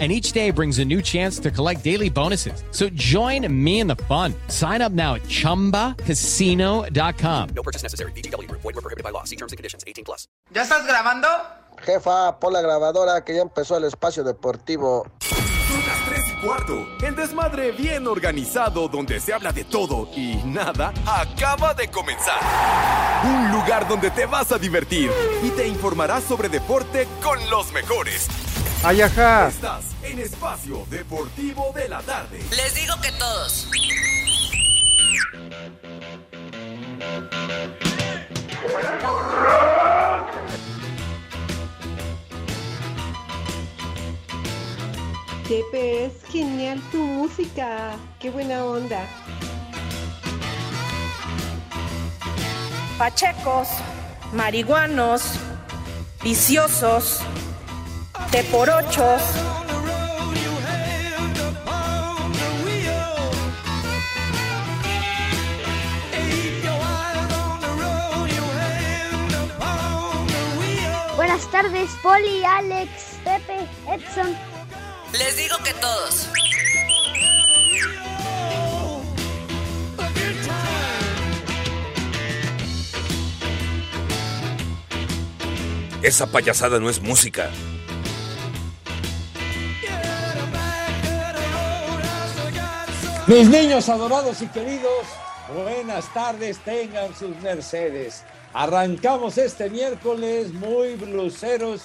and each day brings a new chance to collect daily bonuses. So join me in the fun. Sign up now at ChumbaCasino.com. No purchase necessary. BGW. Void were prohibited by law. See terms and conditions. 18 plus. ¿Ya estás grabando? Jefa, pon la grabadora que ya empezó el espacio deportivo. Son las 3 y cuarto. El desmadre bien organizado donde se habla de todo y nada acaba de comenzar. Un lugar donde te vas a divertir y te informarás sobre deporte con los mejores. Ay, ajá. Estás en Espacio Deportivo de la Tarde. Les digo que todos. Tepe, es genial tu música. Qué buena onda. Pachecos, marihuanos, viciosos, teporochos. Buenas tardes, Poli, Alex, Pepe, Edson. Les digo que todos. Esa payasada no es música. Mis niños adorados y queridos, buenas tardes, tengan sus mercedes. Arrancamos este miércoles muy bluseros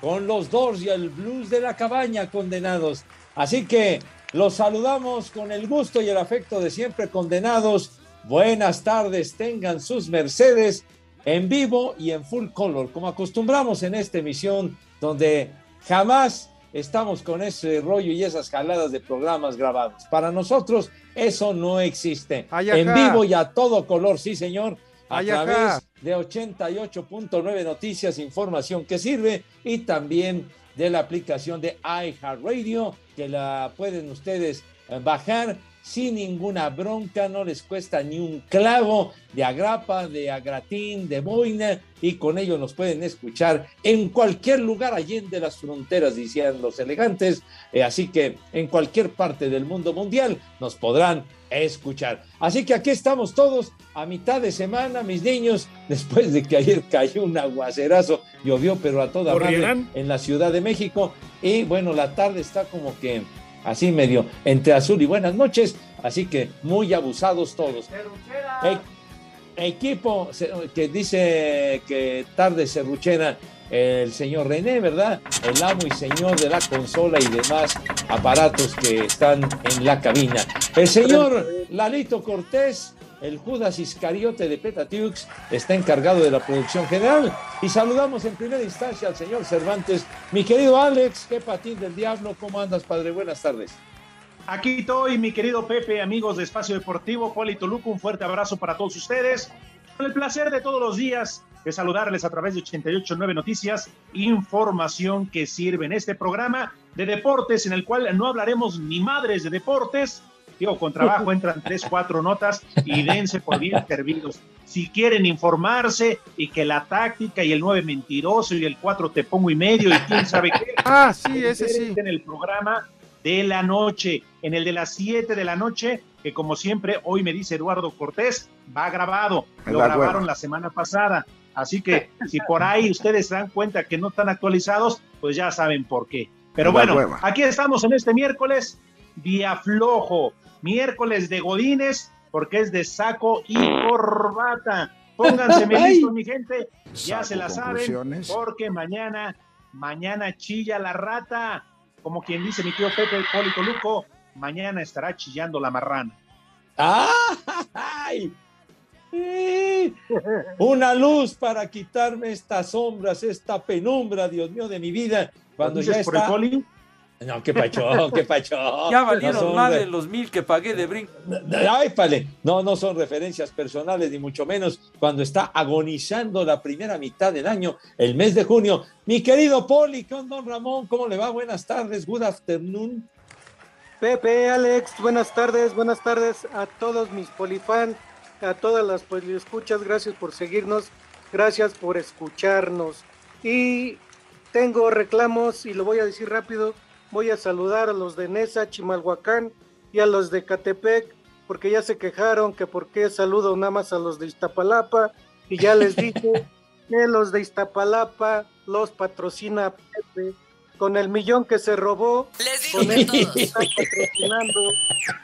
con los dos y el blues de la cabaña condenados. Así que los saludamos con el gusto y el afecto de siempre condenados. Buenas tardes, tengan sus mercedes en vivo y en full color, como acostumbramos en esta emisión donde jamás estamos con ese rollo y esas jaladas de programas grabados. Para nosotros eso no existe. En vivo y a todo color, sí señor, a través de 88.9 Noticias, información que sirve y también de la aplicación de iHeartRadio que la pueden ustedes eh, bajar sin ninguna bronca, no les cuesta ni un clavo de agrapa, de agratín, de boina y con ello nos pueden escuchar en cualquier lugar allende las fronteras, decían los elegantes, Eh, así que en cualquier parte del mundo mundial nos podrán escuchar. Así que aquí estamos todos a mitad de semana, mis niños, después de que ayer cayó un aguacerazo, llovió pero a toda madre en la Ciudad de México. Y bueno, la tarde está como que así medio entre azul y buenas noches, así que muy abusados todos. E- equipo que dice que tarde serruchera el señor René, ¿verdad? El amo y señor de la consola y demás aparatos que están en la cabina. El señor Lalito Cortés, el Judas Iscariote de Petatiux, está encargado de la producción general. Y saludamos en primera instancia al señor Cervantes. Mi querido Alex, qué patín del diablo, ¿cómo andas, padre? Buenas tardes. Aquí estoy, mi querido Pepe, amigos de Espacio Deportivo, Poli Toluca, un fuerte abrazo para todos ustedes. Con el placer de todos los días de saludarles a través de 88.9 Noticias, información que sirve en este programa de deportes en el cual no hablaremos ni madres de deportes. Digo, con trabajo entran tres, cuatro notas y dense por bien servidos. Si quieren informarse y que la táctica y el 9 mentiroso y el 4 te pongo y medio y quién sabe qué. Ah, sí, ese sí. En el programa de la noche, en el de las 7 de la noche, que como siempre, hoy me dice Eduardo Cortés, va grabado. Lo grabaron bueno. la semana pasada. Así que si por ahí ustedes se dan cuenta que no están actualizados, pues ya saben por qué. Pero bueno, aquí estamos en este miércoles, día flojo, miércoles de Godines, porque es de saco y corbata. Pónganse listos, mi gente, ya Saco se la saben, porque mañana, mañana chilla la rata, como quien dice mi tío Pepe Polito Luco, mañana estará chillando la marrana. ¡Ay! Sí. Una luz para quitarme estas sombras, esta penumbra, Dios mío, de mi vida. Cuando ¿Lo dices ya por el está poli? No, qué pacho, qué pacho. Ya valieron No más de los mil que pagué de brinco. Ay, pale. No, no son referencias personales, ni mucho menos cuando está agonizando la primera mitad del año, el mes de junio. Mi querido Poli, ¿qué onda, don Ramón? ¿Cómo le va? Buenas tardes, good afternoon. Pepe, Alex, buenas tardes, buenas tardes a todos mis polifans, a todas las escuchas, gracias por seguirnos, gracias por escucharnos. Y tengo reclamos y lo voy a decir rápido, voy a saludar a los de Nesa, Chimalhuacán y a los de Catepec, porque ya se quejaron que por qué saludo nada más a los de Iztapalapa, y ya les dije que los de Iztapalapa los patrocina Pepe con el millón que se robó, con él están patrocinando.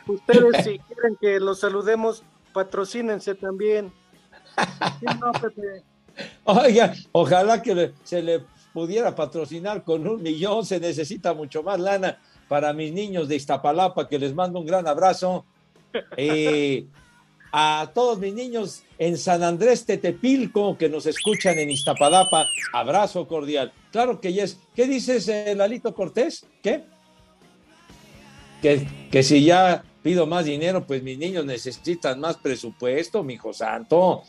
Ustedes si quieren que los saludemos, patrocínense también. Sí, no, Pepe. Oiga, ojalá que le- se le pudiera patrocinar con un millón, se necesita mucho más lana para mis niños de Iztapalapa, que les mando un gran abrazo. Eh, a todos mis niños en San Andrés Tetepilco que nos escuchan en Iztapalapa, abrazo cordial. Claro que yes. ¿Qué dices, eh, Lalito Cortés? ¿Qué? Que, que si ya pido más dinero, pues mis niños necesitan más presupuesto, mi hijo santo.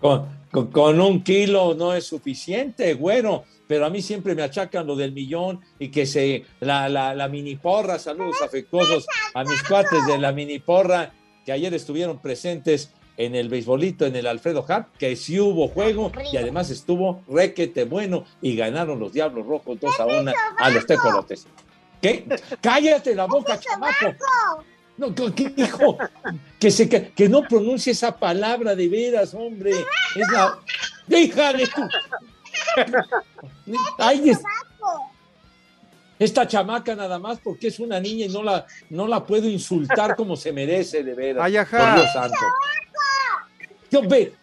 Con, con- un kilo no es suficiente, güero, pero a mí siempre me achacan lo del millón y que se, la, la, la mini porra, saludos afectuosos a mis cuates de la mini porra, que ayer estuvieron presentes en el beisbolito, en el Alfredo Hart, que sí hubo juego y además estuvo requete bueno y ganaron los Diablos Rojos 2 a 1 a los Tecolotes. ¿Qué? Cállate la boca, chamaco. No, ¿qué dijo? Que, se, que, no pronuncie esa palabra de veras, hombre. Es la. ¡Déjale tú! Ay, es- esta chamaca nada más porque es una niña y no la, no la puedo insultar como se merece, de veras. Ay, ajá. Por Dios santo. Yo ve,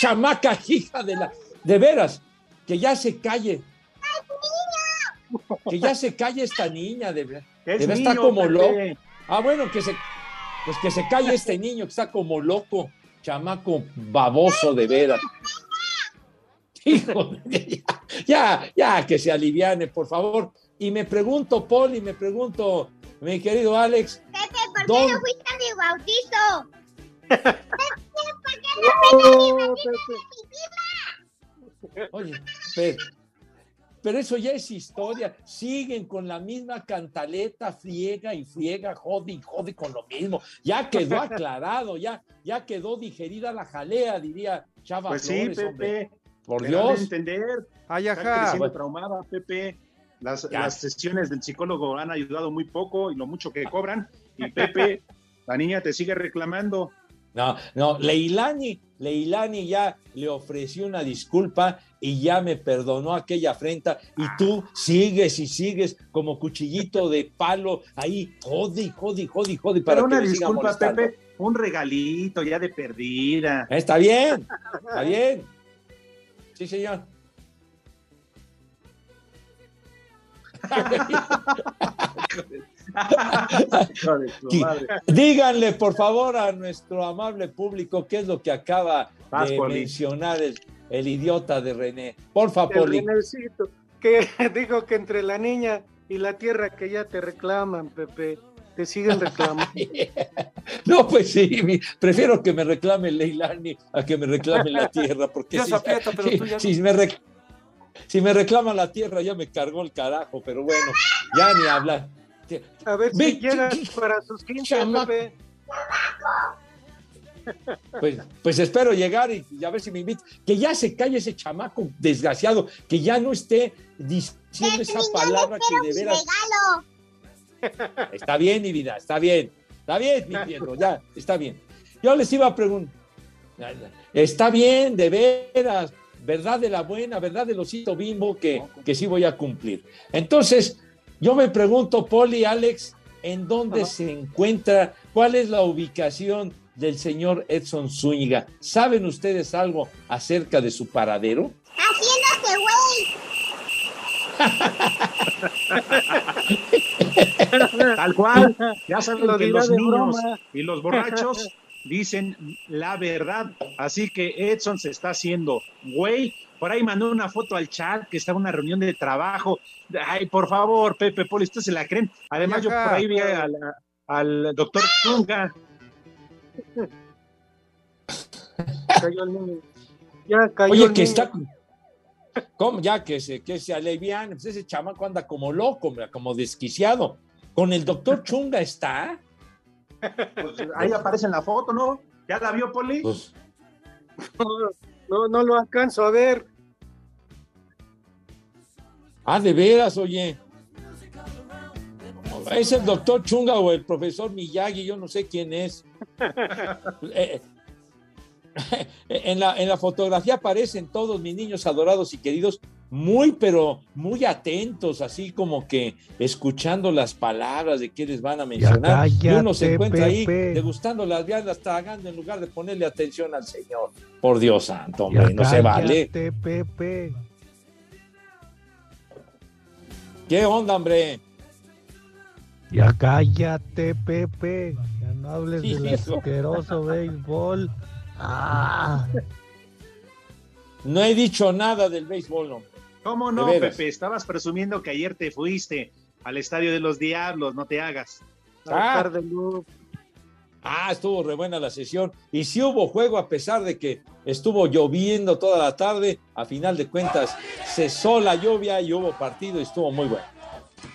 chamaca, hija de la. De veras, que ya se calle. Que ya se calle esta niña, de veras. Es De veras está como Pepe. Ah, bueno, que se, pues que se calle este niño que está como loco, chamaco baboso de veras. Hijo, ya, ya, que se aliviane, por favor. Y me pregunto, Poli, me pregunto, mi querido Alex, Pepe, ¿por ¿Dónde? qué no fuiste a mi bautizo? Pepe, ¿por qué no fuiste a mi bautizo? Oye, pero, pero eso ya es historia. Siguen con la misma cantaleta, friega y friega, jode y jode con lo mismo. Ya quedó aclarado, ya, ya quedó digerida la jalea, diría Chava Pues sí, Flores, hombre. Pepe. Por de Dios. entender. Ay, Está ajá. creciendo Bueno. traumada, Pepe. Las, las sesiones del psicólogo han ayudado muy poco y lo mucho que cobran. Y Pepe, la niña te sigue reclamando. No, no, Leilani, Leilani ya le ofreció una disculpa y ya me perdonó aquella afrenta y tú sigues y sigues como cuchillito de palo ahí, y jode, y jode para Pero que una me siga disculpa. Pepe. Un regalito ya de perdida. Está bien, está bien. Sí, señor. Díganle, por favor, a nuestro amable público qué es lo que acaba Vas, de Poli. mencionar el, el idiota de René. Poli. Renecito, que dijo que entre la niña y la tierra que ya te reclaman, Pepe, te siguen reclamando. No, pues sí, mi- prefiero que me reclame Leilani a que me reclame la tierra, porque Dios si, aprieta, pero si- tú ya no. si me rec- si me reclama la tierra ya me cargó el carajo, pero bueno, ya ni hablar. A ver Ve, si llega para sus 15, chamaco. Pepe. Pues, pues espero llegar y, y a ver si me invita. Que ya se calle ese chamaco desgraciado, que ya no esté diciendo esa palabra que de veras. regalo. Está bien, mi vida, está bien. Está bien, mi ya, está bien. Yo les iba a preguntar. Está bien, de veras, verdad de la buena, verdad del osito bimbo que, que sí voy a cumplir. Entonces, yo me pregunto, Poli, Alex, ¿en dónde se encuentra? ¿Cuál es la ubicación del señor Edson Zúñiga? ¿Saben ustedes algo acerca de su paradero? Haciéndose güey. Tal cual. Ya saben Lo que dirá los de niños broma. y los borrachos dicen la verdad. Así que Edson se está haciendo güey por ahí mandó una foto al chat que estaba en una reunión de trabajo. Ay, por favor, Pepe Poli, ustedes se la creen. Además, yo por ahí vi al, al doctor Chunga. Cayó el. Ya cayó Oye, el que está. ¿Cómo? Ya que se, que se alivian, pues ese chamaco anda como loco, como desquiciado. Con el doctor Chunga está. Pues, ahí aparece en la foto, ¿no? ¿Ya la vio, Poli? Pues, No, no lo alcanzo a ver. Ah, de veras, oye. Es el doctor Chunga o el profesor Miyagi, yo no sé quién es. Eh, en, la, en la fotografía aparecen todos mis niños adorados y queridos, muy, pero muy atentos, así como que escuchando las palabras de qué les van a mencionar. y uno se encuentra ahí degustando las viandas, tragando en lugar de ponerle atención al Señor. Por Dios santo, hombre, no se vale. Pepe. ¿Qué onda, hombre? Ya cállate, Pepe. Ya no hables del asqueroso béisbol. Ah. No he dicho nada del béisbol, hombre. ¿Cómo no. Pepe? Estabas presumiendo que ayer te fuiste al estadio de los Diablos, no te hagas. Ah, Ah, estuvo re buena la sesión. Y sí hubo juego a pesar de que estuvo lloviendo toda la tarde. A final de cuentas, cesó la lluvia y hubo partido y estuvo muy bueno.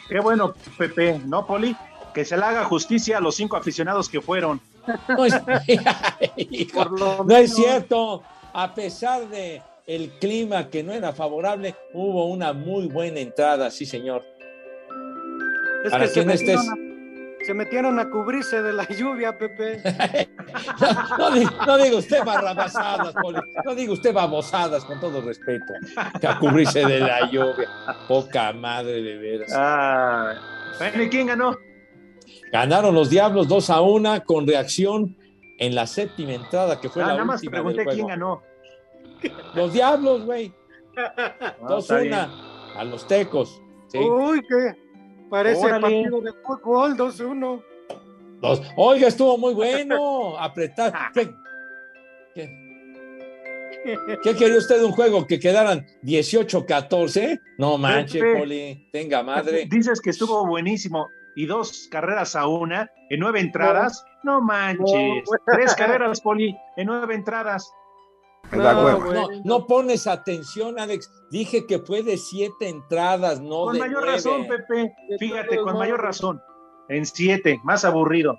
Qué bueno, Pepe, ¿no, Poli? Que se le haga justicia a los cinco aficionados que fueron. No es, Hijo, no es cierto. A pesar de el clima que no era favorable, hubo una muy buena entrada, sí, señor. Es Para que no estés- se metieron a cubrirse de la lluvia, Pepe. No, no diga usted barrabasadas, Poli. No diga usted babosadas, con todo respeto. Que a cubrirse de la lluvia. Poca madre de veras. Ah, bueno, ¿y quién ganó? Ganaron los Diablos 2 a 1 con reacción en la séptima entrada, que fue Ah, la nada más última pregunté quién ganó. Los Diablos, güey. Ah, 2 está bien. 1 a los Tecos. ¿sí? Uy, que parece Órale. partido de fútbol, 2-1. Dos. Oiga, estuvo muy bueno. Apretar. ¿Qué, qué, qué quería usted de un juego que quedaran 18-14? No manche, Pepe. Poli. Tenga madre. Dices que estuvo buenísimo y dos carreras a una en nueve entradas. No, manches. No. Tres carreras, Poli, en nueve entradas. No, No, bueno. no pones atención, Alex. Dije que fue de siete entradas, no Con de mayor nueve. razón, Pepe. Fíjate, con mayor razón. En siete, más aburrido.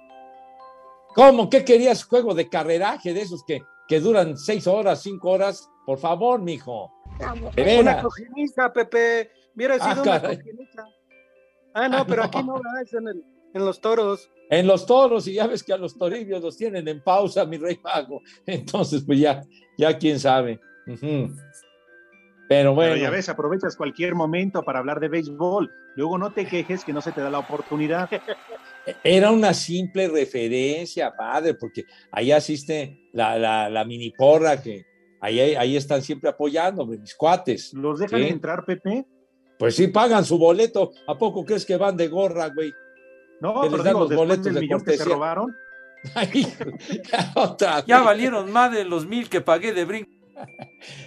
¿Cómo? ¿Qué querías? ¿Juego de carreraje de esos que, que duran seis horas, cinco horas? Por favor, mijo. Una cojiniza, Pepe. Hubiera Ah, sido una cojiniza. Ah, no, pero aquí no, ¿verdad? es en, el- en los toros. En los toros, y ya ves que a los torillos los tienen en pausa, mi rey mago. Entonces, pues ya, ya quién sabe. Pero bueno, Pero ya ves, aprovechas cualquier momento para hablar de béisbol. Luego no te quejes que no se te da la oportunidad. era una simple referencia, padre, porque ahí asiste la, la, la mini porra que ahí, ahí están siempre apoyando, mis cuates. ¿Los dejan Sí. entrar, Pepe? Pues sí, pagan su boleto. ¿A poco crees que van de gorra, güey? No, pero les dan digo, los boletos del de millón que se robaron. Ay, otra Ya valieron más de los mil que pagué de brinco.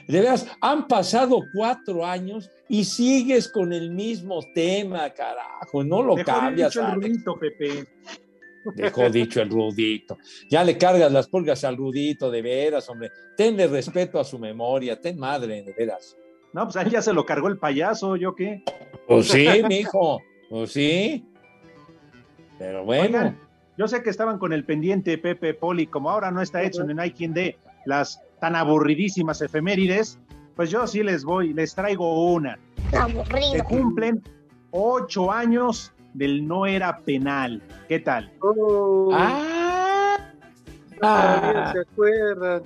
De veras, han pasado cuatro años y sigues con el mismo tema, carajo. No lo Mejor cambias, dicho el rudito, Pepe. Dejó dicho el rudito. Ya le cargas las pulgas al rudito, de veras, hombre. Tenle respeto a su memoria, ten madre, de veras. No, pues ahí ya se lo cargó el payaso, ¿yo qué? Pues sí, mijo, pues sí. Pero bueno, Oigan, yo sé que estaban con el pendiente Pepe Poli, como ahora no está Edson, no hay quien dé las tan aburridísimas efemérides, pues yo sí les voy, les traigo una. Se Aburrido. cumplen ocho años del no era penal. ¿Qué tal? Oh, ah, ah, se acuerdan.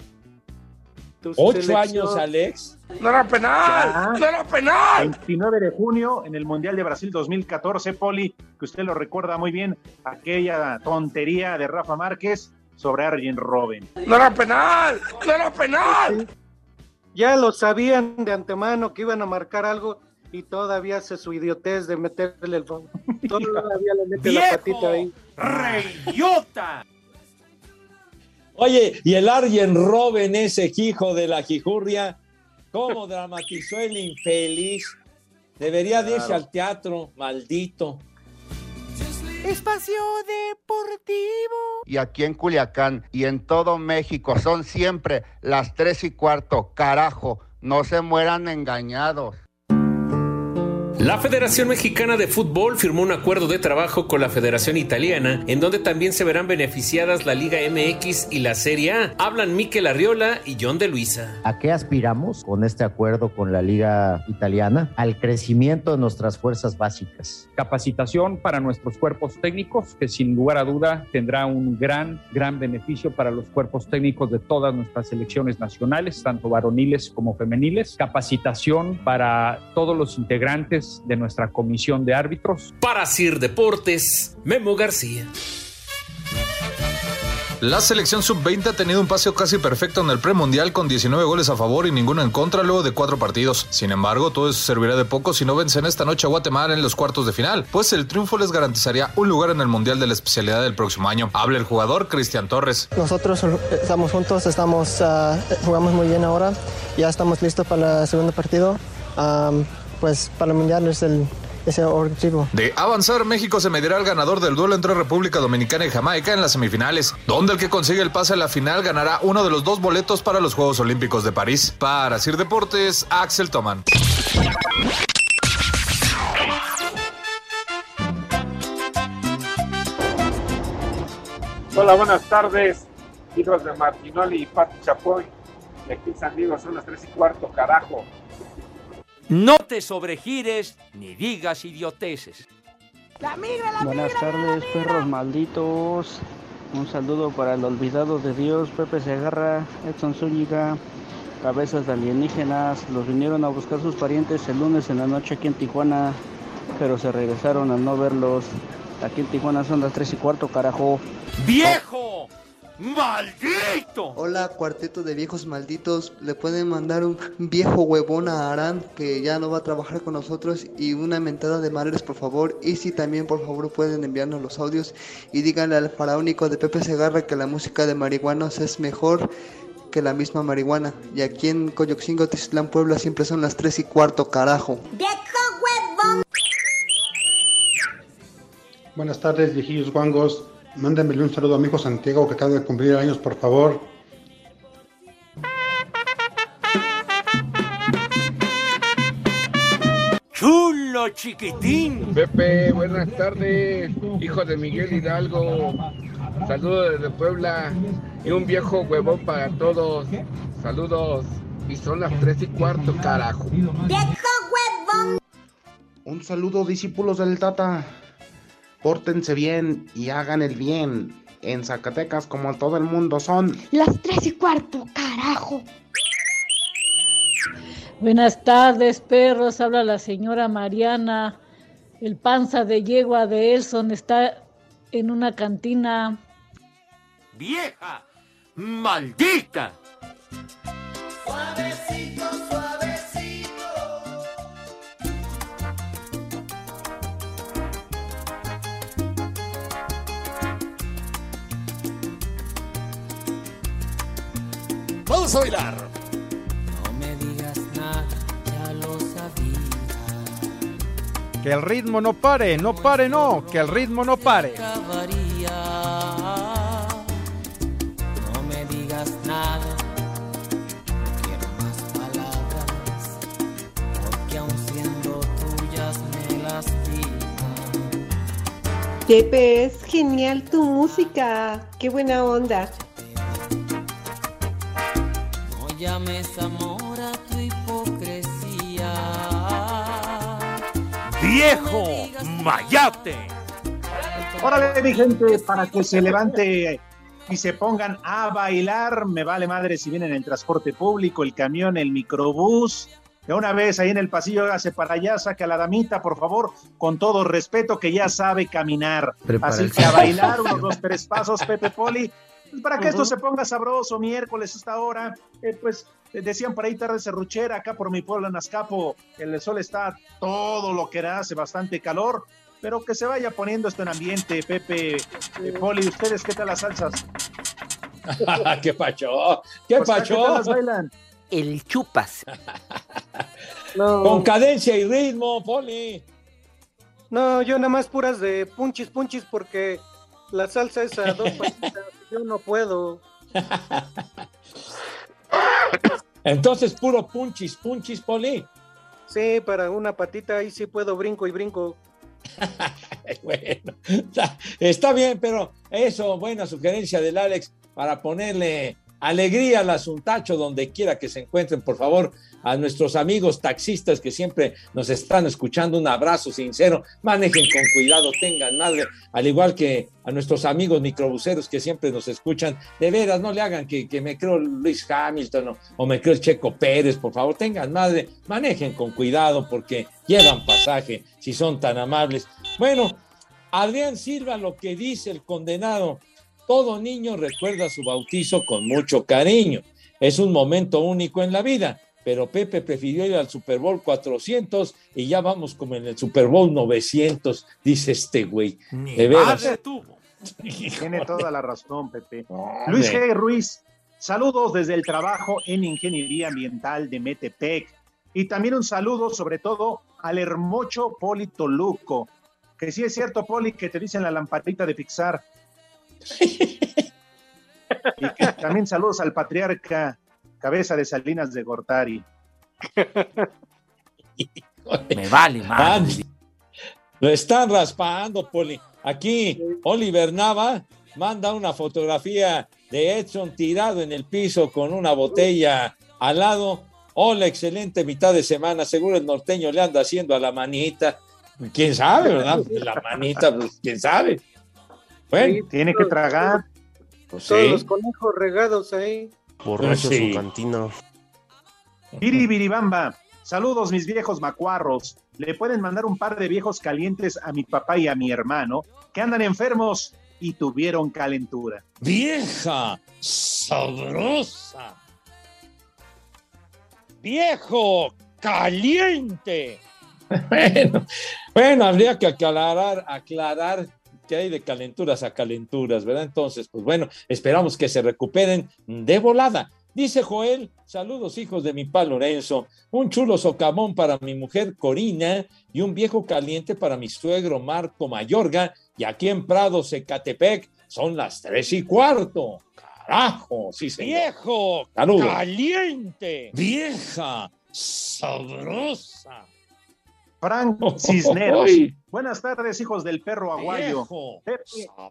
Ocho selección. años, Alex. ¡No era penal! Ya. ¡No era penal! 29 de junio en el Mundial de Brasil 2014, Poli, que usted lo recuerda muy bien, aquella tontería de Rafa Márquez sobre Arjen Robben. ¡No era penal! ¡No era penal! Ya lo sabían de antemano que iban a marcar algo y todavía hace su idiotez de meterle el. Todavía le mete la patita ahí. ¡Reyota! Oye, y el Arjen Robben, ese hijo de la Jijurria, ¿Cómo dramatizó el infeliz? Debería de irse Claro. al teatro, maldito. Espacio Deportivo. Y aquí en Culiacán y en todo México son siempre las tres y cuarto. Carajo, no se mueran engañados. La Federación Mexicana de Fútbol firmó un acuerdo de trabajo con la Federación Italiana, en donde también se verán beneficiadas la Liga MX y la Serie A. Hablan Mikel Arriola y John de Luisa. ¿A qué aspiramos con este acuerdo con la Liga Italiana? Al crecimiento de nuestras fuerzas básicas. Capacitación para nuestros cuerpos técnicos, que sin lugar a duda tendrá un gran, gran beneficio para los cuerpos técnicos de todas nuestras selecciones nacionales, tanto varoniles como femeniles. Capacitación para todos los integrantes de nuestra comisión de árbitros. Para Sir Deportes, Memo García. La selección sub-20 ha tenido un paseo casi perfecto en el premundial con 19 goles a favor y ninguno en contra luego de cuatro partidos. Sin embargo, todo eso servirá de poco si no vencen esta noche a Guatemala en los cuartos de final, pues el triunfo les garantizaría un lugar en el mundial de la especialidad del próximo año. Habla el jugador Cristian Torres. Nosotros estamos juntos, estamos, ah, jugamos muy bien ahora, ya estamos listos para el segundo partido. Pues para el mundial es el ese objetivo. De avanzar, México se medirá al ganador del duelo entre República Dominicana y Jamaica en las semifinales, donde el que consigue el pase a la final ganará uno de los dos boletos para los Juegos Olímpicos de París. Para Sir Deportes, Axel Toman. Hola, buenas tardes, hijos de Martinoli y Pati Chapoy. Y aquí en San Diego son las 3 y cuarto, carajo. No te sobregires ni digas idioteces. Buenas tardes, perros malditos. Un saludo para el olvidado de Dios, Pepe Segarra, Edson Zúñiga, cabezas de alienígenas. Los vinieron a buscar sus parientes el lunes en la noche aquí en Tijuana, pero se regresaron al no verlos. Aquí en Tijuana son las 3 y cuarto, carajo. ¡Viejo! ¡Maldito! Hola, cuarteto de viejos malditos. Le pueden mandar un viejo huevón a Arán que ya no va a trabajar con nosotros y una mentada de madres, por favor. Y si también, por favor, pueden enviarnos los audios y díganle al faraónico de Pepe Segarra que la música de marihuanos es mejor que la misma marihuana. Y aquí en Coyoxingo, Tizitlán, Puebla, siempre son las 3 y cuarto, carajo. Buenas tardes, viejillos guangos. Mándenmele un saludo a mi hijo Santiago que acaba de cumplir años, por favor. ¡Chulo chiquitín! Pepe, buenas tardes, hijo de Miguel Hidalgo. Saludos desde Puebla y un viejo huevón para todos. Saludos. Y son las 3 y cuarto, carajo. Un saludo, discípulos del Tata. Pórtense bien y hagan el bien. En Zacatecas, como en todo el mundo, son Las tres y cuarto, carajo. Buenas tardes, perros. Habla la señora Mariana. El panza de yegua de Elson está en una cantina. ¡Vieja! ¡Maldita! Vamos a bailar. No me digas nada, ya lo sabía. Que el ritmo no pare, no pare, no, que el ritmo no pare. No me digas nada, quiero más palabras, porque aun siendo tuyas me lastiman. Pepe, es genial tu música. Qué buena onda. Llames amor a tu hipocresía. ¡Viejo! ¡Mayate! Órale, mi gente, para que se levante y se pongan a bailar. Me vale madre si vienen en el transporte público, el camión, el microbús. De una vez ahí en el pasillo, hágase para allá, saque a la damita, por favor, con todo respeto, que ya sabe caminar. Prepara Así que a bailar, unos dos, tres pasos, Pepe Poli. Pues para que esto se ponga sabroso, miércoles a esta hora, eh, pues eh, decían por ahí tarde serruchera, acá por mi pueblo en Azcapo, el sol está todo lo que da, hace bastante calor, pero que se vaya poniendo esto en ambiente, Pepe, eh, Poli, ¿ustedes qué tal las salsas? ¿Qué pacho? ¿Qué O sea, ¿qué tal pacho? las bailan? el chupas. Con cadencia y ritmo, Poli. No, yo nada más puras de punchis, punchis, porque la salsa es a dos patitas. Yo no puedo. Entonces, puro punchis, punchis, Poli. Sí, para una patita ahí sí puedo brinco y brinco. bueno, está, está bien, pero eso, buena sugerencia del Alex para ponerle alegría al asuntacho donde quiera que se encuentren, por favor, a nuestros amigos taxistas que siempre nos están escuchando, un abrazo sincero, manejen con cuidado, tengan madre, al igual que a nuestros amigos microbuseros que siempre nos escuchan, de veras, no le hagan que, que me creo Luis Hamilton o, o me creo el Checo Pérez, por favor, tengan madre, manejen con cuidado porque llevan pasaje, si son tan amables. Bueno, Adrián Silva, lo que dice el condenado, todo niño recuerda su bautizo con mucho cariño. Es un momento único en la vida, pero Pepe prefirió ir al Super Bowl 400 y ya vamos como en el Super Bowl 900, dice este güey. De veras. Tiene toda la razón, Pepe. Luis G. Ruiz, saludos desde el trabajo en Ingeniería Ambiental de Metepec. Y también un saludo, sobre todo, al hermoso Poli Toluco. Que sí es cierto, Poli, que te dicen la lamparita de Pixar. Y que también saludos al patriarca Cabeza de Salinas de Gortari. Me vale, madre. Lo están raspando, Poli. Aquí, Oliver Nava manda una fotografía de Edson tirado en el piso con una botella al lado. Hola, excelente mitad de semana. Seguro el norteño le anda haciendo a la manita. ¿Quién sabe, verdad? La manita, pues, ¿quién sabe? Bueno, tiene que tragar. Pues Todos sí. los conejos regados ahí. Borracho Sí. su cantina. Biribiribamba, saludos mis viejos macuarros. Le pueden mandar un par de viejos calientes a mi papá y a mi hermano que andan enfermos y tuvieron calentura. Vieja, sabrosa. Viejo, caliente. Bueno, bueno, habría que aclarar, aclarar que hay de calenturas a calenturas, ¿verdad? Entonces, pues bueno, esperamos que se recuperen de volada. Dice Joel, saludos hijos de mi pa Lorenzo, un chulo socavón para mi mujer Corina y un viejo caliente para mi suegro Marco Mayorga y aquí en Prado, Zacatepec, son las tres y cuarto. Carajo, sí señor. Viejo, Saludos. caliente. Vieja, sabrosa. Frank Cisneros. Buenas tardes, hijos del perro aguayo. Pepe,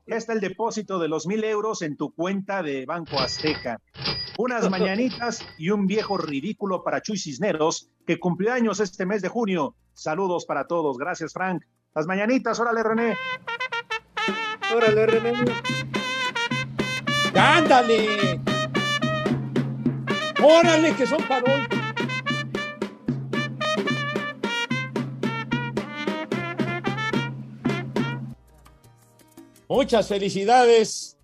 está el depósito de los mil euros en tu cuenta de Banco Azteca. Unas mañanitas y un viejo ridículo para Chuy Cisneros, que cumplió años este mes de junio. Saludos para todos. Gracias, Frank. Las mañanitas, órale, René. Órale, René. ¡Ándale! ¡Órale, que son para hoy! Muchas felicidades,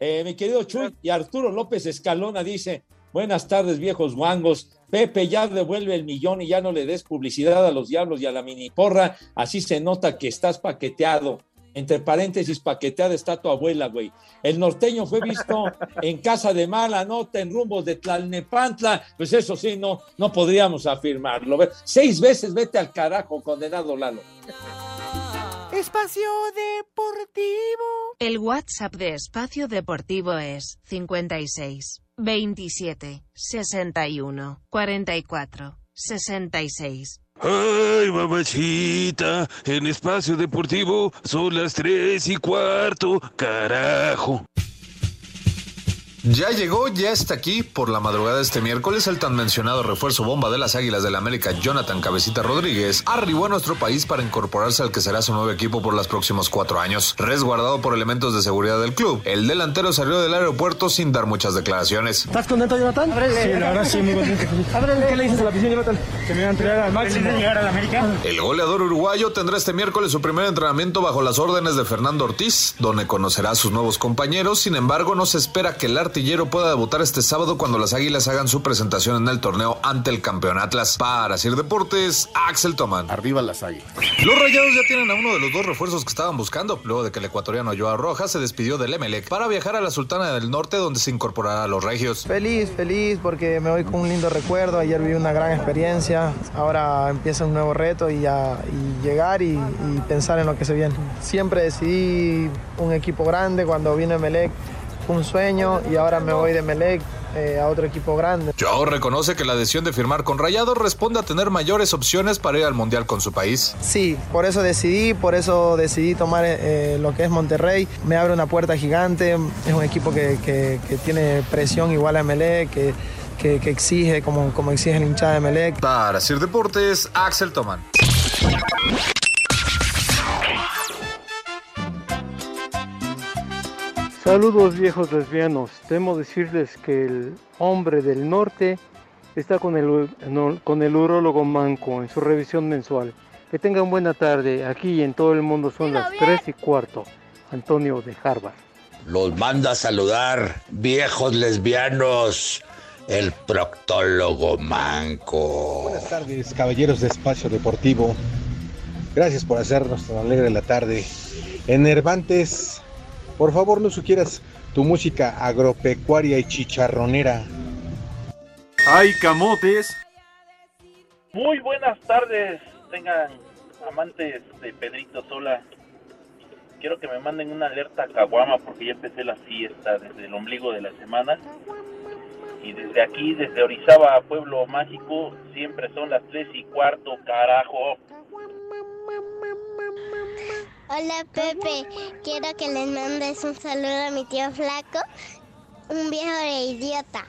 eh, mi querido Chuy. Y Arturo López Escalona dice: Buenas tardes, viejos guangos. Pepe, ya devuelve el millón y ya no le des publicidad a los diablos y a la mini porra. Así se nota que estás paqueteado. Entre paréntesis, paqueteada está tu abuela, güey. El norteño fue visto en casa de mala nota, en rumbos de Tlalnepantla. Pues eso sí, no, no podríamos afirmarlo. Seis veces vete al carajo, condenado Lalo. Espacio Deportivo. El WhatsApp de Espacio Deportivo es 56 27 61 44 66. Ay, mamachita, en espacio deportivo son las tres y cuarto, carajo. Ya llegó, ya está aquí. Por la madrugada de este miércoles, el tan mencionado refuerzo bomba de las Águilas del la América, Jonathan Cabecita Rodríguez, arribó a nuestro país para incorporarse al que será su nuevo equipo por los próximos cuatro años. Resguardado por elementos de seguridad del club, el delantero salió del aeropuerto sin dar muchas declaraciones. ¿Estás contento, Jonathan? Sí, la verdad sí, muy contento. ¿Qué le dices a la afición, Jonathan? Que me van a entregar al máximo. llegar a la América? El goleador uruguayo tendrá este miércoles su primer entrenamiento bajo las órdenes de Fernando Ortiz, donde conocerá a sus nuevos compañeros. Sin embargo, no se espera que el artillero pueda debutar este sábado cuando las Águilas hagan su presentación en el torneo ante el campeón Atlas. Para Sir Deportes, Axel Toman. Arriba las Águilas. Los Rayados ya tienen a uno de los dos refuerzos que estaban buscando, luego de que el ecuatoriano Joao Rojas se despidió del Emelec para viajar a la Sultana del Norte donde se incorporará a los Regios. Feliz, feliz porque me voy con un lindo recuerdo. Ayer viví una gran experiencia. Ahora empieza un nuevo reto y, ya, y llegar y, y pensar en lo que se viene. Siempre decidí un equipo grande cuando vino Emelec. Fue un sueño y ahora me voy de Melec eh, a otro equipo grande. Joao reconoce que la decisión de firmar con Rayados responde a tener mayores opciones para ir al Mundial con su país. Sí, por eso decidí, por eso decidí tomar eh, lo que es Monterrey. Me abre una puerta gigante, es un equipo que, que, que tiene presión igual a Melec, que, que, que exige como, como exige el hinchada de Melec. Para Sir Deportes, Axel Toman. Saludos viejos lesbianos. Temo decirles que el hombre del norte está con el, no, con el urólogo manco en su revisión mensual. Que tengan buena tarde. Aquí y en todo el mundo son las 3 y cuarto. Antonio de Harvard. Los manda a saludar, viejos lesbianos, el proctólogo manco. Buenas tardes, caballeros de Espacio Deportivo. Gracias por hacernos tan alegre la tarde. Enervantes, por favor no sugieras tu música agropecuaria y chicharronera. ¡Ay, camotes! Muy buenas tardes, tengan amantes de Pedrito Sola. Quiero que me manden una alerta a Caguama porque ya empecé la fiesta desde el ombligo de la semana. Y desde aquí, desde Orizaba, Pueblo Mágico, siempre son las 3 y cuarto, carajo. Hola Pepe, quiero que les mandes un saludo a mi tío Flaco, un viejo de idiota.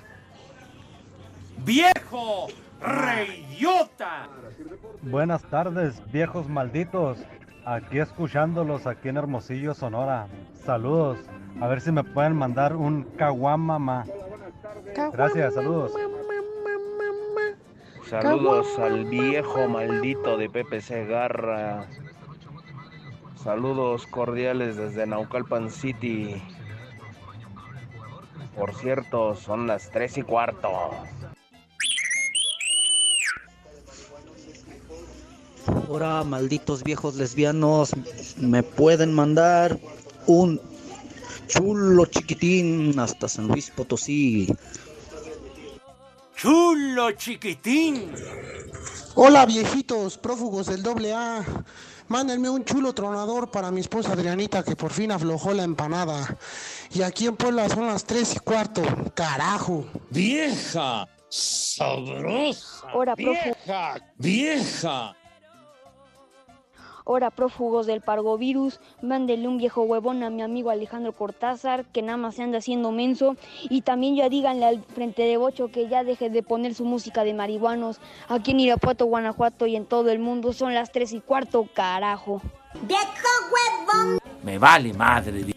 ¡Viejo! ¡Reyota! Buenas tardes, viejos malditos. Aquí escuchándolos aquí en Hermosillo, Sonora. Saludos. A ver si me pueden mandar un caguamama. Gracias, saludos. Saludos al viejo maldito de Pepe Segarra. Saludos cordiales desde Naucalpan City. Por cierto, son las tres y cuarto. Ahora, malditos viejos lesbianos, me pueden mandar un chulo chiquitín hasta San Luis Potosí. ¡Chulo chiquitín! Hola viejitos, prófugos del doble A. Mándenme un chulo tronador para mi esposa Adrianita que por fin aflojó la empanada. Y aquí en Puebla son las tres y cuarto. Carajo. Vieja, sabrosa. Ahora, vieja, vieja. Ahora, prófugos del pargovirus, mándenle un viejo huevón a mi amigo Alejandro Cortázar, que nada más se anda haciendo menso. Y también ya díganle al frente de Bocho que ya deje de poner su música de marihuanos. Aquí en Irapuato, Guanajuato y en todo el mundo son las tres y cuarto, carajo. ¡Viejo huevón! Me vale madre.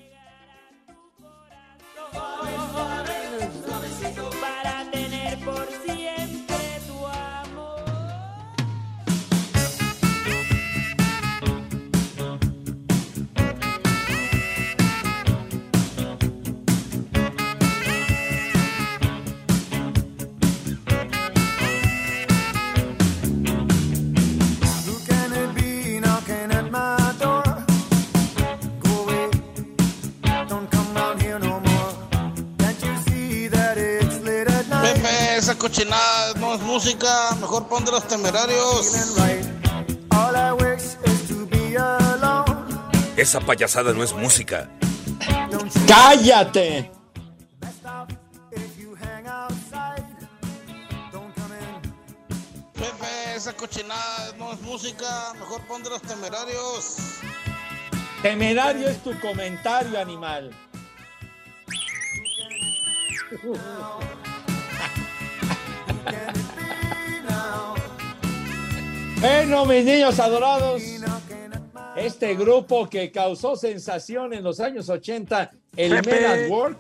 Esa cochinada no es música, mejor pon de los temerarios. Esa payasada no es música. ¡Cállate! Pepe, esa cochinada no es música, mejor pon de los temerarios. Temerario es tu comentario, animal. Bueno, mis niños adorados, este grupo que causó sensación en los años 80, el Pepe. Men at Work.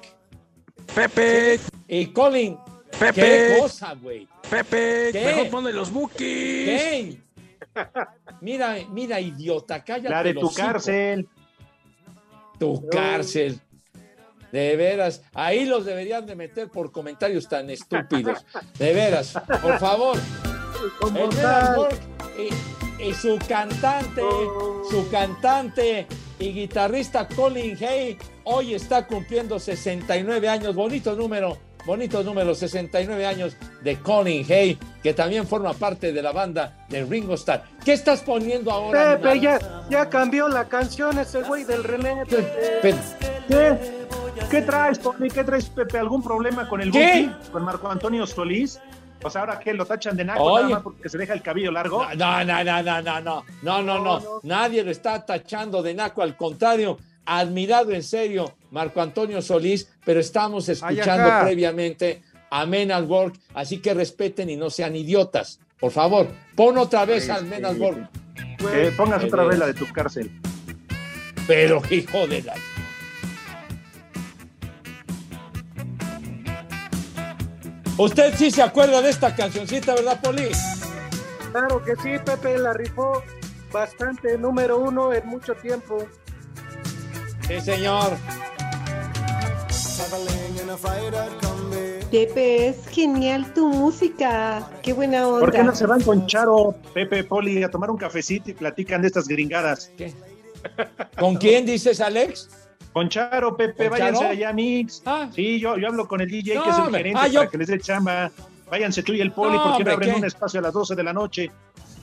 Pepe. Y Colin, Pepe. ¿qué cosa, güey? Pepe, ¿Qué? mejor ponle los bookies. ¿Qué? Mira, mira, idiota, cállate. La de tu hocico. cárcel. Tu cárcel. De veras, ahí los deberían de meter por comentarios tan estúpidos. De veras, por favor. El y, y su cantante, su cantante y guitarrista Colin Hay hoy está cumpliendo 69 años. Bonito número, bonito número, 69 años de Colin Hay, que también forma parte de la banda de Ringo Starr. ¿Qué estás poniendo ahora? Pepe, ya, ya cambió la canción ese güey del René. Pepe. ¿Qué? ¿Qué traes, Tony? ¿Qué traes, Pepe? ¿Algún problema con el ¿Qué? Buki? ¿Con Marco Antonio Solís? O sea, ¿ahora qué? ¿Lo tachan de naco Oye. nada más porque se deja el cabello largo? No, no, no, no, no, no, no, no, no. Nadie lo está tachando de naco, al contrario, admirado en serio Marco Antonio Solís, pero estamos escuchando previamente a Men at Work, así que respeten y no sean idiotas. Por favor, pon otra vez al Men at Work. Que pongas otra vez la de tu cárcel. Pero hijo de la. Usted sí se acuerda de esta cancioncita, ¿verdad, Poli? Claro que sí, Pepe la rifó bastante, número uno en mucho tiempo. Sí, señor. Pepe, es genial tu música. Qué buena onda. ¿Por qué no se van con Charo, Pepe, Poli, a tomar un cafecito y platican de estas gringadas? ¿Con quién dices, Alex? Con Charo, Pepe, ¿Con váyanse Charo? allá, Mix. Sí, yo, yo hablo con el DJ, No, que es el hombre. gerente, Ah, yo- para que les dé chamba. Váyanse tú y el Poli, No, porque hombre, abren ¿qué? un espacio a las 12 de la noche.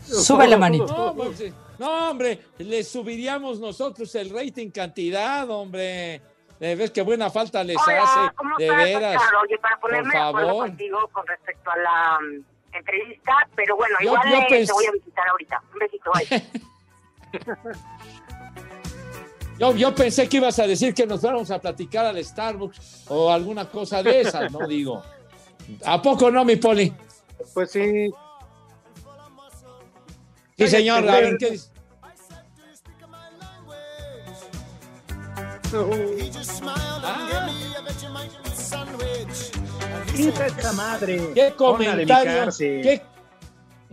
Sube la manito. No, pues, hombre, le subiríamos nosotros el rating cantidad, hombre. Eh, ¿Ves qué buena falta les Hola, hace? ¿cómo De estás, veras. Oye, para ponerme Por de acuerdo favor. contigo con respecto a la mm, entrevista, pero bueno, Yo- igual yo eh, pens- te voy a visitar ahorita. Un besito, bye. Yo, yo pensé que ibas a decir que nos fuéramos a platicar al Starbucks o alguna cosa de esas, no digo. ¿A poco no, mi poli? Pues sí. Sí, señor. A ver, ¿qué dice? Quita esta madre. ¿Qué comentario? ¿Qué-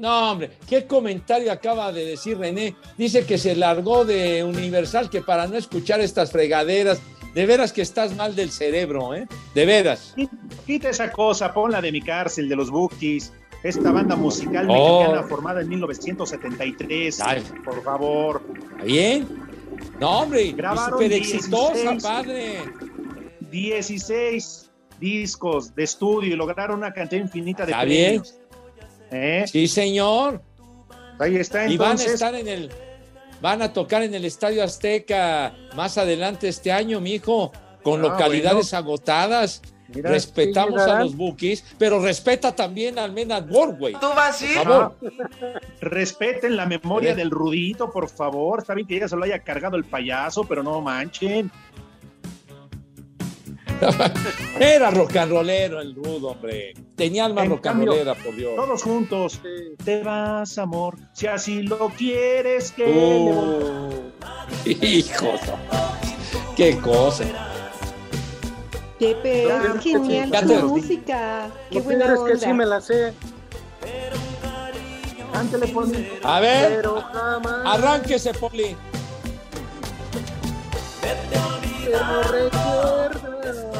No, hombre, ¿qué comentario acaba de decir René? Dice que se largó de Universal que para no escuchar estas fregaderas, de veras que estás mal del cerebro, ¿eh? De veras. Quita esa cosa, ponla de mi cárcel, de los Bookies. Esta banda musical Oh. mexicana formada en 1973. Ay. Por favor. ¿Bien? No, hombre, súper exitosa, 16. padre. 16 discos de estudio y lograron una cantidad infinita de Está bien. ¿Eh? Sí, señor. Ahí está, Y van a entonces. estar en el, van a tocar en el Estadio Azteca más adelante este año, mijo, con Ah, localidades agotadas. Mira, Respetamos sí, a los bookies, pero respeta también al Men at Work, güey. ¿Tú vas a ir? Por favor. Respeten la memoria ver. del Rudito, por favor. Está bien que ya se lo haya cargado el payaso, pero no manchen. Era rock and rollero el rudo, hombre. Tenía alma En rock and rollera, por Dios. Todos juntos. Te vas, amor, si así lo quieres que le Uh, hijo, qué cosa. Ya, es genial tu te- música. Qué Lo buena peor es que onda. sí me la sé. Ándale, Poli. A ver, Pero jamás arránquese, Poli. Pero recuerda.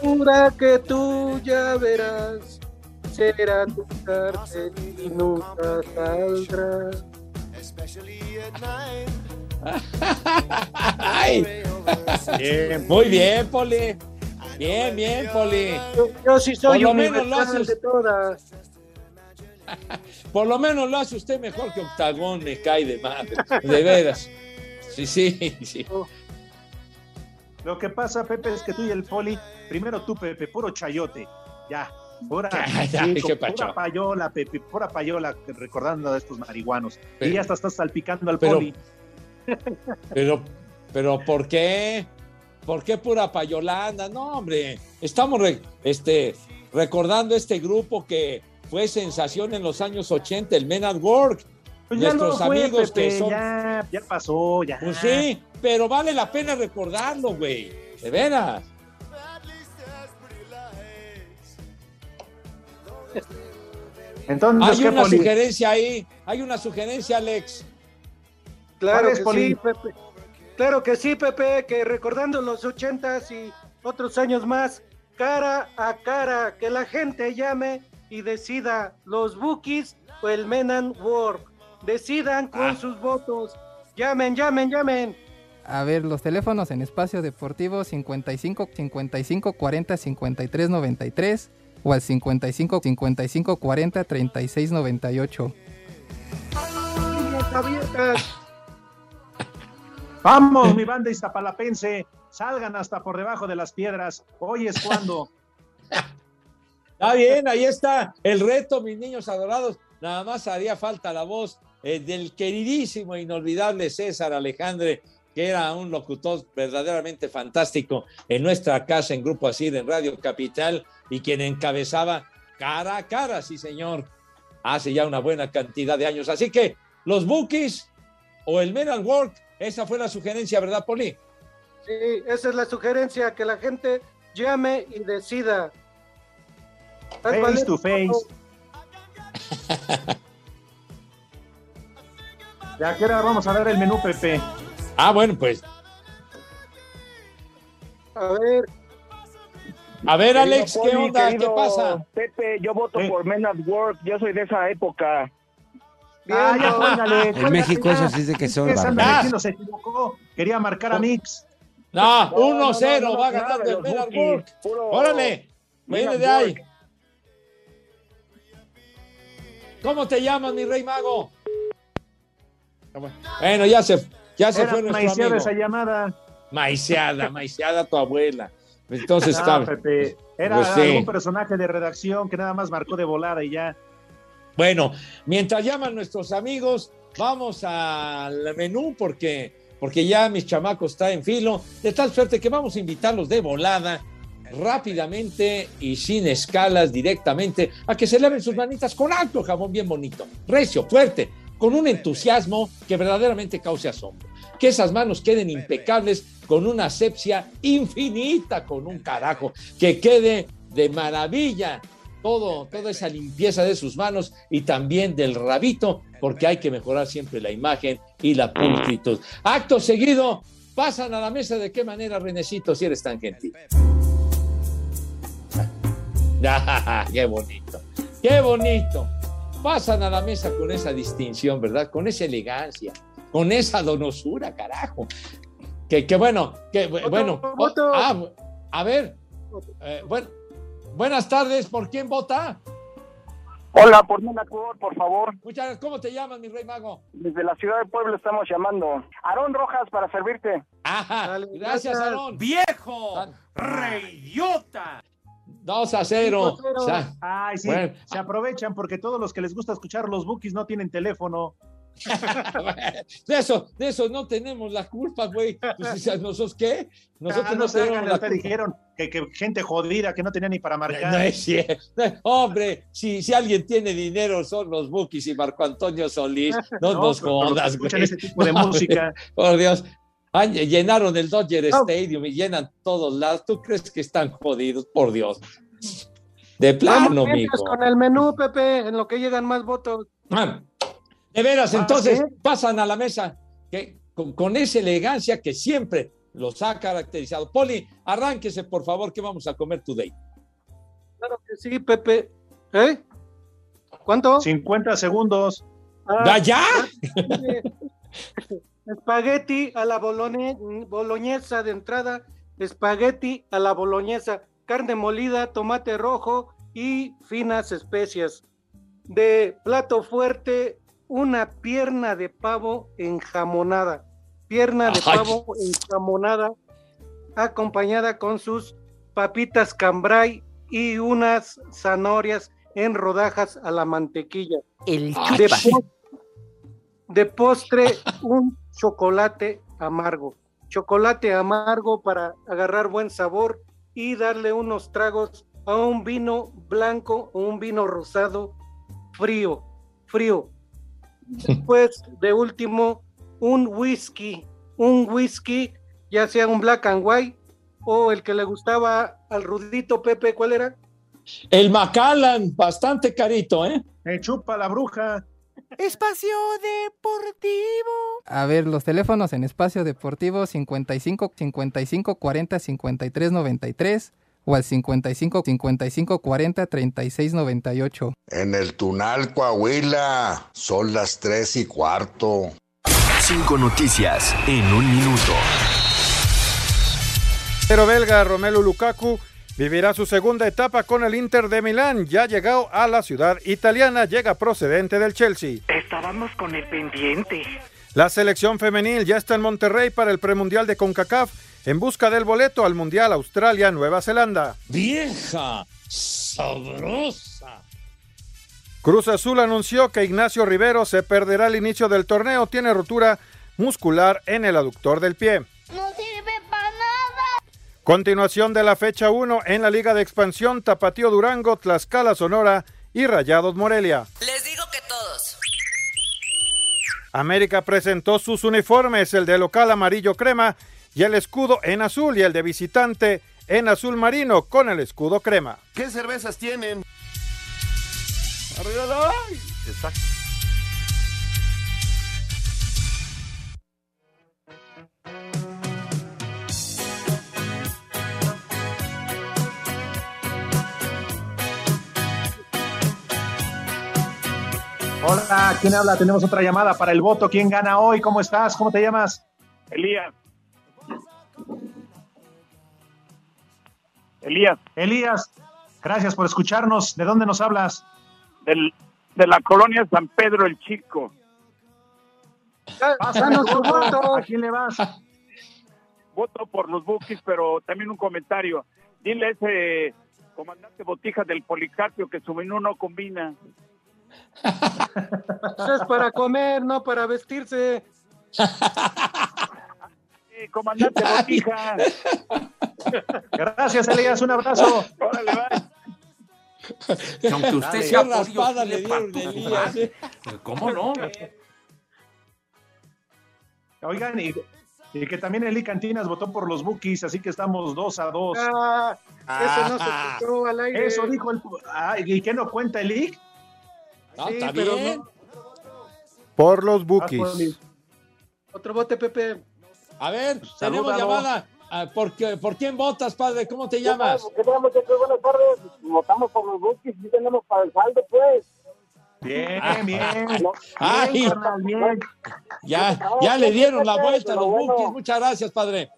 Jura que tú ya verás, será tu cárcel y nunca saldrás. Ay. Muy bien, Poli. Bien, bien, Poli. Yo, yo sí soy Por lo menos lo universal haces. de todas. Por lo menos lo hace usted mejor que Octagón, me cae de madre. De veras. Sí, sí, sí. Lo que pasa, Pepe, es que tú y el Poli, primero tú, Pepe, puro chayote. Ya. Pura, Ay, qué pura payola, Pepe, pura payola, recordando a estos marihuanos. Pero- y ya hasta estás salpicando al pero- Poli. Pero, pero, ¿por qué? ¿Por qué pura payolanda? No, hombre. Estamos re- este, recordando este grupo que fue sensación en los años 80, el Men at Work. Pues Nuestros fue, amigos Pepe, que son. ya, ya pasó, ya. Pues sí, pero vale la pena recordarlo, güey. De veras. Entonces, Hay ¿qué, una Poli? sugerencia ahí. Hay una sugerencia, Alex. Claro ¿Cuál es, que Poli? sí, Pepe. Claro que sí, Pepe, que recordando los ochentas y otros años más, cara a cara, que la gente llame y decida los Bookies o el Men and Work. Decidan con Ah. sus votos. Llamen, llamen, llamen. A ver, los teléfonos en espacio deportivo 55 55 40 53 93 o al 55 55 40 36 98. Líneas abiertas. Vamos, mi banda iztapalapense, salgan hasta por debajo de las piedras. Hoy es cuando. Está bien, ahí está el reto, mis niños adorados. Nada más haría falta la voz eh, del queridísimo e inolvidable César Alejandre, que era un locutor verdaderamente fantástico en nuestra casa en Grupo Asir, en Radio Capital, y quien encabezaba cara a cara, sí señor, hace ya una buena cantidad de años. Así que los Bookies o el Men at Work, esa fue la sugerencia, ¿verdad, Poli? Sí, esa es la sugerencia, que la gente llame y decida. Haz Face to tu face. Ya que ahora vamos a ver el menú, Pepe. Ah, bueno, pues. A ver. A ver, Alex, ¿qué Poli, onda? ¿Qué pasa? Pepe, yo voto por Men at Work, yo soy de esa época. Ah, ya, cuélgale, En México eso sí de que son metiendo, se equivocó. Quería marcar a Mix. No, No, 1-0, no, no, va no, nada ganando de el Men at Work. Órale, viene de ahí. ¿Cómo te llamas, mi rey mago? Bueno, ya se, ya se Era fue nuestro maiciada amigo. esa llamada. Maiceada, maiceada tu abuela. Entonces Ah, está. Pepe. Era Pues sí. algún personaje de redacción que nada más marcó de volada y ya. Bueno, mientras llaman nuestros amigos, vamos al menú porque, porque ya mis chamacos están en filo. De tal suerte que vamos a invitarlos de volada, rápidamente y sin escalas, directamente, a que se laven sus manitas con alto jabón bien bonito, recio, fuerte, con un entusiasmo que verdaderamente cause asombro. Que esas manos queden impecables con una asepsia infinita, con un carajo, que quede de maravilla todo, toda esa limpieza de sus manos y también del rabito, porque hay que mejorar siempre la imagen y la pulcritud. Acto seguido, pasan a la mesa de qué manera, Renecito, si eres tan gentil. Qué bonito, qué bonito. Pasan a la mesa con esa distinción, ¿verdad? Con esa elegancia, con esa donosura, carajo. Que, que bueno, que bueno. voto. ah, a ver, eh, bueno, buenas tardes, ¿por quién vota? Hola, por Men at Work, por favor. Muchas gracias. ¿Cómo te llamas, mi rey mago? Desde la ciudad de Puebla estamos llamando. Aarón Rojas para servirte. Ajá, gracias, Aarón. ¡Viejo! ¡Reyota! 2 a 0. Cinco a cero. Ay, sí, Bueno. se aprovechan porque todos los que les gusta escuchar los bookies no tienen teléfono. De eso, de eso no tenemos la culpa, güey. Pues, ¿Nosotros qué? Nosotros Ah, no, no tenemos hagan, la culpa. dijeron que, que gente jodida que no tenía ni para marcar. No es cierto. Hombre, si, si alguien tiene dinero son los Bookies y Marco Antonio Solís. No, No, nos jodas, güey. ese tipo de música. Por Dios. Ah, llenaron el Dodger Stadium y llenan todos lados. ¿Tú crees que están jodidos? Por Dios. De plano, mijo. con el menú, Pepe, en lo que llegan más votos. Ah, De veras, Ah, entonces ¿sí? pasan a la mesa que, con, con esa elegancia que siempre los ha caracterizado. Poli, arránquese, por favor, que vamos a comer today. Claro que sí, Pepe. ¿Eh? ¿Cuánto? 50 segundos. ¿Ya, ya? Espagueti a la bolone- boloñesa de entrada, espagueti a la boloñesa, carne molida, tomate rojo y finas especias. De plato fuerte, una pierna de pavo enjamonada. Pierna de pavo enjamonada, acompañada con sus papitas cambray y unas zanahorias en rodajas a la mantequilla. El de, de postre, un chocolate amargo. Chocolate amargo para agarrar buen sabor y darle unos tragos a un vino blanco o un vino rosado frío, frío. Después, de último, un whisky, un whisky, ya sea un black and white o el que le gustaba al Rudito Pepe, ¿cuál era? El Macallan, bastante carito, ¿eh? Me chupa la bruja. Espacio Deportivo. A ver, los teléfonos en espacio deportivo 55 55 40 53 93 o al 55 55 40 36 98. En el Tunal, Coahuila, son las tres y cuarto. Cinco noticias en un minuto. Pero belga Romelu Lukaku vivirá su segunda etapa con el Inter de Milán. Ya llegado a la ciudad italiana, llega procedente del Chelsea. Estábamos con el pendiente. La selección femenil ya está en Monterrey para el premundial de CONCACAF en busca del boleto al Mundial Australia-Nueva Zelanda. Vieja, sabrosa. Cruz Azul anunció que Ignacio Rivero se perderá el inicio del torneo. Tiene rotura muscular en el aductor del pie. No. Continuación de la fecha 1 en la Liga de Expansión, Tapatío Durango, Tlaxcala Sonora y Rayados Morelia. Les digo que todos. América presentó sus uniformes, el de local amarillo crema y el escudo en azul y el de visitante en azul marino con el escudo crema. ¿Qué cervezas tienen? Arriba la... Exacto. Hola, ¿quién habla? Tenemos otra llamada para el voto. ¿Quién gana hoy? ¿Cómo estás? ¿Cómo te llamas? Elías. Elías. Elías, gracias por escucharnos. ¿De dónde nos hablas? Del, de la colonia San Pedro el Chico. Pásanos tu voto. ¿A quién le vas? Voto por los Bukis, pero también un comentario. Dile a ese comandante Botija del Policarpio que su menú no combina. Eso es para comer, no para vestirse. Sí, comandante Botija. Gracias, Elías. Un abrazo. Órale, va. Que aunque usted Dale, sea raspada le dieron su Elías, madre. ¿eh? ¿Cómo no? Oigan, y, y que también Eli Cantinas votó por los Bookies, así que estamos dos a dos. Ah, eso no se Ah. al aire. Eso dijo el. Ah, ¿Y qué no cuenta Eli? No, Sí, está pero bien. no. Por los Bukis. Poli. Otro bote, Pepe. A ver, tenemos salúdalo. llamada. Ah, ¿Por, qué- ¿Por quién votas, padre? ¿Cómo te llamas? ¿Qué tal, muchachos? Buenas tardes. Votamos por los Bukis y tenemos para el saldo, pues. Bien, bien. Ay, Bien, carnal, bien. ya, ya le dieron la vuelta a los Bukis. Muchas gracias, padre.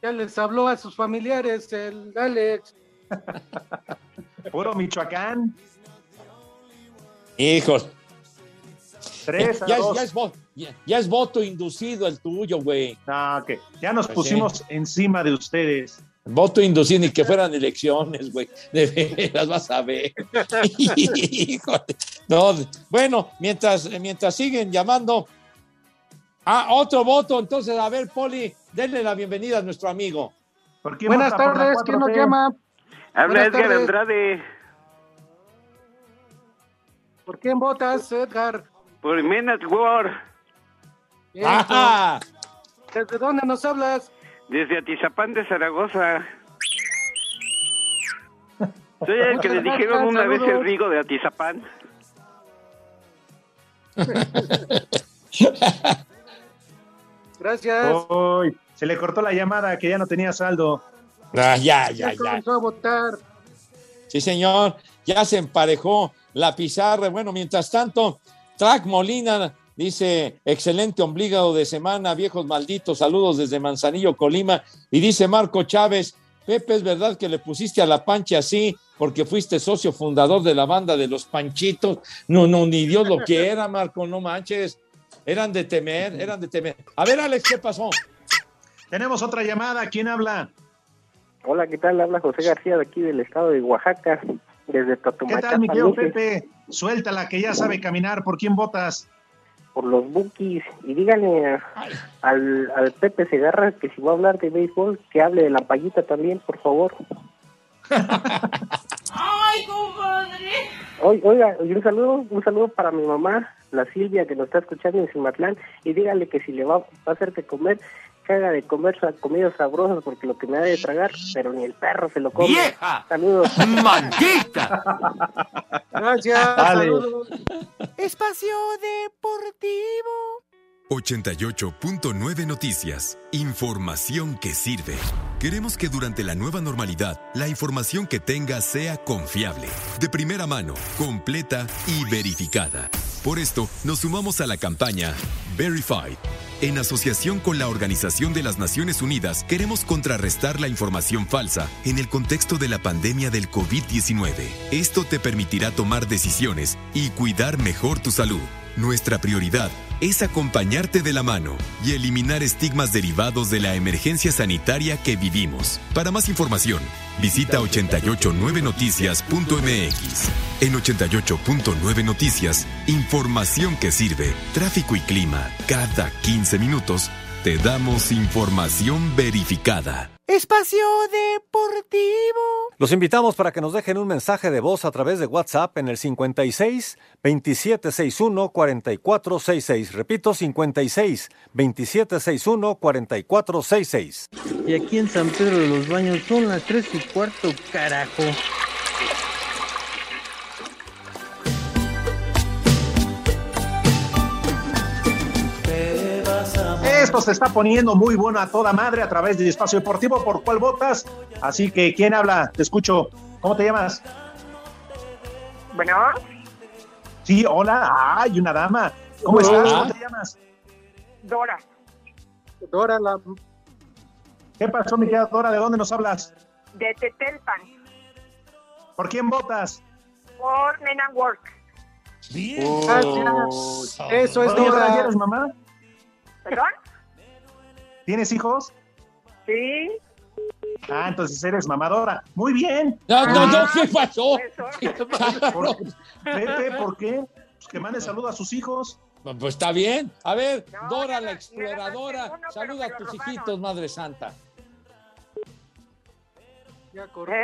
Ya les habló a sus familiares el Alex. Puro Michoacán. Hijos. Tres a ya, ya, es vo- ya- ya es voto inducido el tuyo, güey. No, que ya nos Pues pusimos encima de ustedes. Voto inducido ni que fueran elecciones, güey. De veras, vas a ver. Híjole. No, bueno, mientras, mientras siguen llamando. Ah, otro voto. Entonces, a ver, Poli, denle la bienvenida a nuestro amigo. ¿Por quién Buenas tardes, ¿quién nos 4T? llama? Habla Edgar. Andrade. ¿Por quién votas, Edgar? Por Men at War. ¡Ah! ¿Desde dónde nos hablas? Desde Atizapán de Zaragoza. Soy el que le dijeron una vez el. Rigo de Atizapán. Gracias. Uy, se le cortó la llamada que ya no tenía saldo. Ah, ya, Ya ya, ya. comenzó a votar. Sí, señor. Ya se emparejó la pizarra. Bueno, mientras tanto, Track Molina dice, excelente ombligo de semana, viejos malditos, saludos desde Manzanillo, Colima. Y dice Marco Chávez, Pepe, ¿es verdad que le pusiste a la pancha así porque fuiste socio fundador de la banda de los Panchitos? No, no, ni Dios lo quiera, Marco, no manches. Eran de temer, eran de temer. A ver, Alex, ¿qué pasó? Tenemos otra llamada. ¿Quién habla? Hola, ¿qué tal? Habla José García de aquí del estado de Oaxaca, desde ¿Qué Totomaca, tal, mi querido Pepe? Suéltala, que ya sabe caminar. ¿Por quién votas? por los Bukis. Y díganle a- al, al Pepe Segarra que si va a hablar de béisbol, que hable de la payita también, por favor. ¡Ay, compadre! Oiga, y un saludo, un saludo para mi mamá, la Silvia, que nos está escuchando en Cimatlán, y dígale que si le va, va a hacer de comer, haga de comer comidas sabrosas, porque lo que me da de tragar, pero ni el perro se lo come. ¡Vieja! Saludos. ¡Maldita! Gracias. Dale. saludos. Espacio Deportivo. 88.9 Noticias. Información que sirve. Queremos que durante la nueva normalidad, la información que tengas sea confiable, de primera mano, completa y verificada. Por esto, nos sumamos a la campaña Verified. En asociación con la Organización de las Naciones Unidas, queremos contrarrestar la información falsa en el contexto de la pandemia del COVID-19. Esto te permitirá tomar decisiones y cuidar mejor tu salud. Nuestra prioridad es acompañarte de la mano y eliminar estigmas derivados de la emergencia sanitaria que vivimos. Para más información, visita 889noticias.mx. En 88.9 Noticias, información que sirve. Tráfico y clima. Cada 15 minutos te damos información verificada. Espacio Deportivo. Los invitamos para que nos dejen un mensaje de voz a través de WhatsApp en el 56 2761 4466. Repito, 56 2761 4466. Y aquí en San Pedro de los Baños son las 3 y cuarto, carajo. Esto se está poniendo muy bueno a toda madre a través de Espacio Deportivo. ¿Por cuál votas? Así que, ¿quién habla? Te escucho. ¿Cómo te llamas? Bueno, Sí, hola. Ay, una dama. ¿Cómo Hola. estás? ¿Cómo te llamas? Dora, Dora, la ¿Qué pasó, mi querida Dora? ¿De dónde nos hablas? de Tetelpan, ¿Por quién votas? por Men and Work. Gracias. Eso es Dora, ¿ya Dora. eres mamá? ¿Perdón? ¿Tienes hijos? Sí. Ah, entonces eres mamadora. Muy bien. No, no, no, Ah, ¿qué pasó? ¿por- Pepe, ¿por qué? Pues que mande saludo a sus hijos. Pues está bien. A ver, Dora la exploradora, saluda a tus hijitos, Madre Santa. Ya corrió.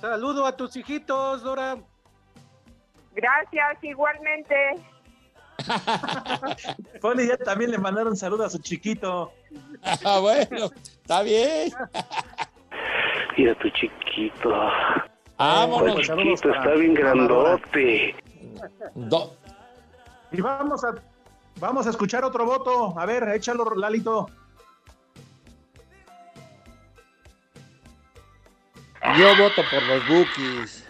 Saludo a tus hijitos, Dora. Gracias, igualmente. Poli ya también le mandaron saludo a su chiquito. Ah, bueno, está bien. Mira tu chiquito. Vámonos. Tu chiquito está bien grandote. Do- Y vamos a, vamos a escuchar otro voto. A ver, échalo, Lalito. Yo voto por los Bookies.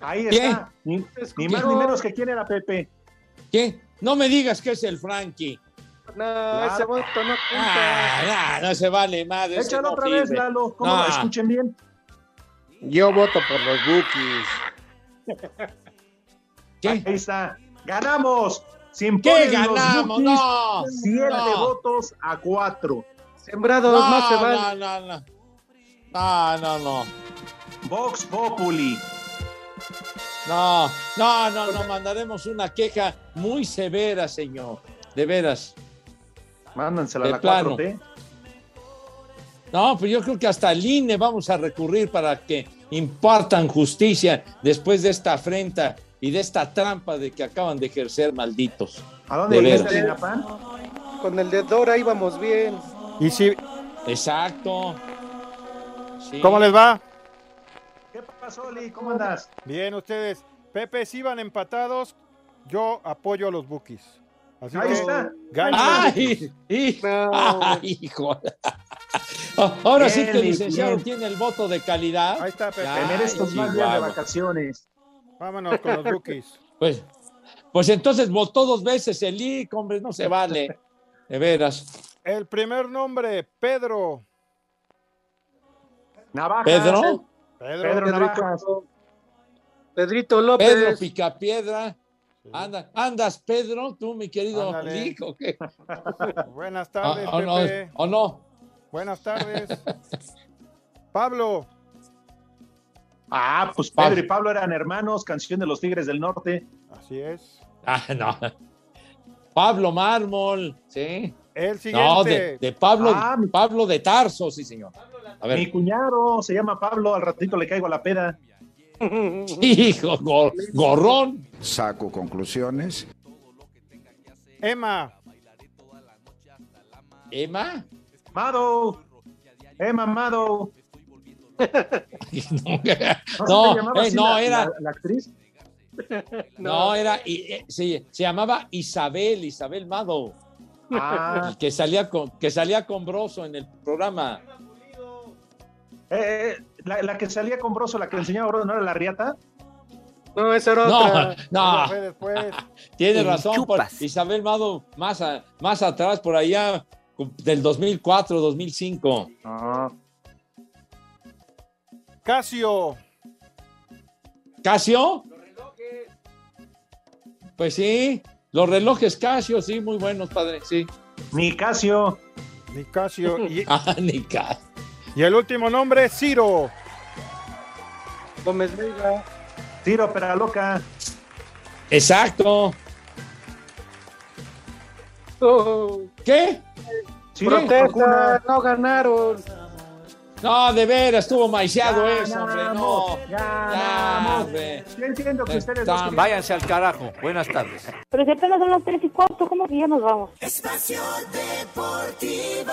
Ahí ¿Qué? está. Ni, ni más ni menos que quién era Pepe. ¿Qué? No me digas que es el Frankie. No, ese voto no cuenta. Ah, no, no se vale, madre. Échalo no otra vez, sirve. Lalo. ¿Cómo? No. Escuchen bien. Yo voto por los Bookies. Ahí está. ¡Ganamos! Sin ¿Qué ganamos? No, Siete no. votos a cuatro. Sembrados No, más se no, van. no, no. No, no, no. Vox Populi. No, no, no, no, mandaremos una queja muy severa, señor. De veras. Mándansela a la plano. 4T. No, pues yo creo que hasta el INE vamos a recurrir para que impartan justicia después de esta afrenta y de esta trampa de que acaban de ejercer malditos. ¿A dónde De veras. Linapán? Con el de Dora íbamos bien. ¿Y si, Exacto. Sí. cómo les va? ¿Qué pasó, Li? ¿Cómo andas? Bien, ustedes. Pepe, si van empatados, yo apoyo a los Bookies. Así Ahí que está. ¡Ay! y- No. ay, hijo! Ah, Ahora sí que el licenciado bien. tiene el voto de calidad. Ahí está, Pepe. Te mereces tus Ay, más días de vacaciones. Vámonos con los Bookies. Pues, pues entonces votó dos veces el IC, hombre, no se vale. De veras. El primer nombre, Pedro. Navajas. Pedro, Pedro. Pedro Navajas. Pedrito López. Pedro Picapiedra. Anda, andas, Pedro, tú, mi querido ¿o qué? Buenas ¿O, tardes, o no, Pepe. ¿O no? Buenas tardes. Pablo. Ah, pues Pedro y Pablo eran hermanos, canción de los Tigres del Norte. Así es. Ah, no. Pablo Mármol, sí. El No, siguiente. de, de Pablo, Ah, Pablo de Tarso, sí, señor. A Mi cuñado se llama Pablo, al ratito le caigo a la peda. Hijo, gor- gorrón. Saco conclusiones. Emma. Emma. Mado. Emma Mado. No, se no, llamaba eh, no, la- era, La, la actriz. No, era, y- eh, se, se llamaba Isabel, Isabel Mado. Ah. Que salía con, que salía con Broso en el programa. Eh, eh, la, la que salía con Broso, la que le enseñaba Broso, ¿no era la riata? No, esa era No, otra. no. Fue después. Tiene razón, por-. Isabel Mado, más, a- más atrás, por allá, del 2004, 2005. Casio. ¿Casio? Pues sí, los relojes Casio, sí, muy buenos, padre, sí. Ni Casio. Ni Casio. Y, Ah, ni Casio. Y el último nombre, Ciro. Gómez Vega. Tiro, pero loca. Exacto. Oh, ¿Qué? Sí, protesta, no ganaron. No, de veras, estuvo maiciado eso, hombre, no. ganamos. hombre. Yo entiendo que ustedes Está- dos querían- Váyanse al carajo. Buenas tardes. Pero si apenas son las tres y cuarto, ¿cómo que ya nos vamos? Espacio Deportivo.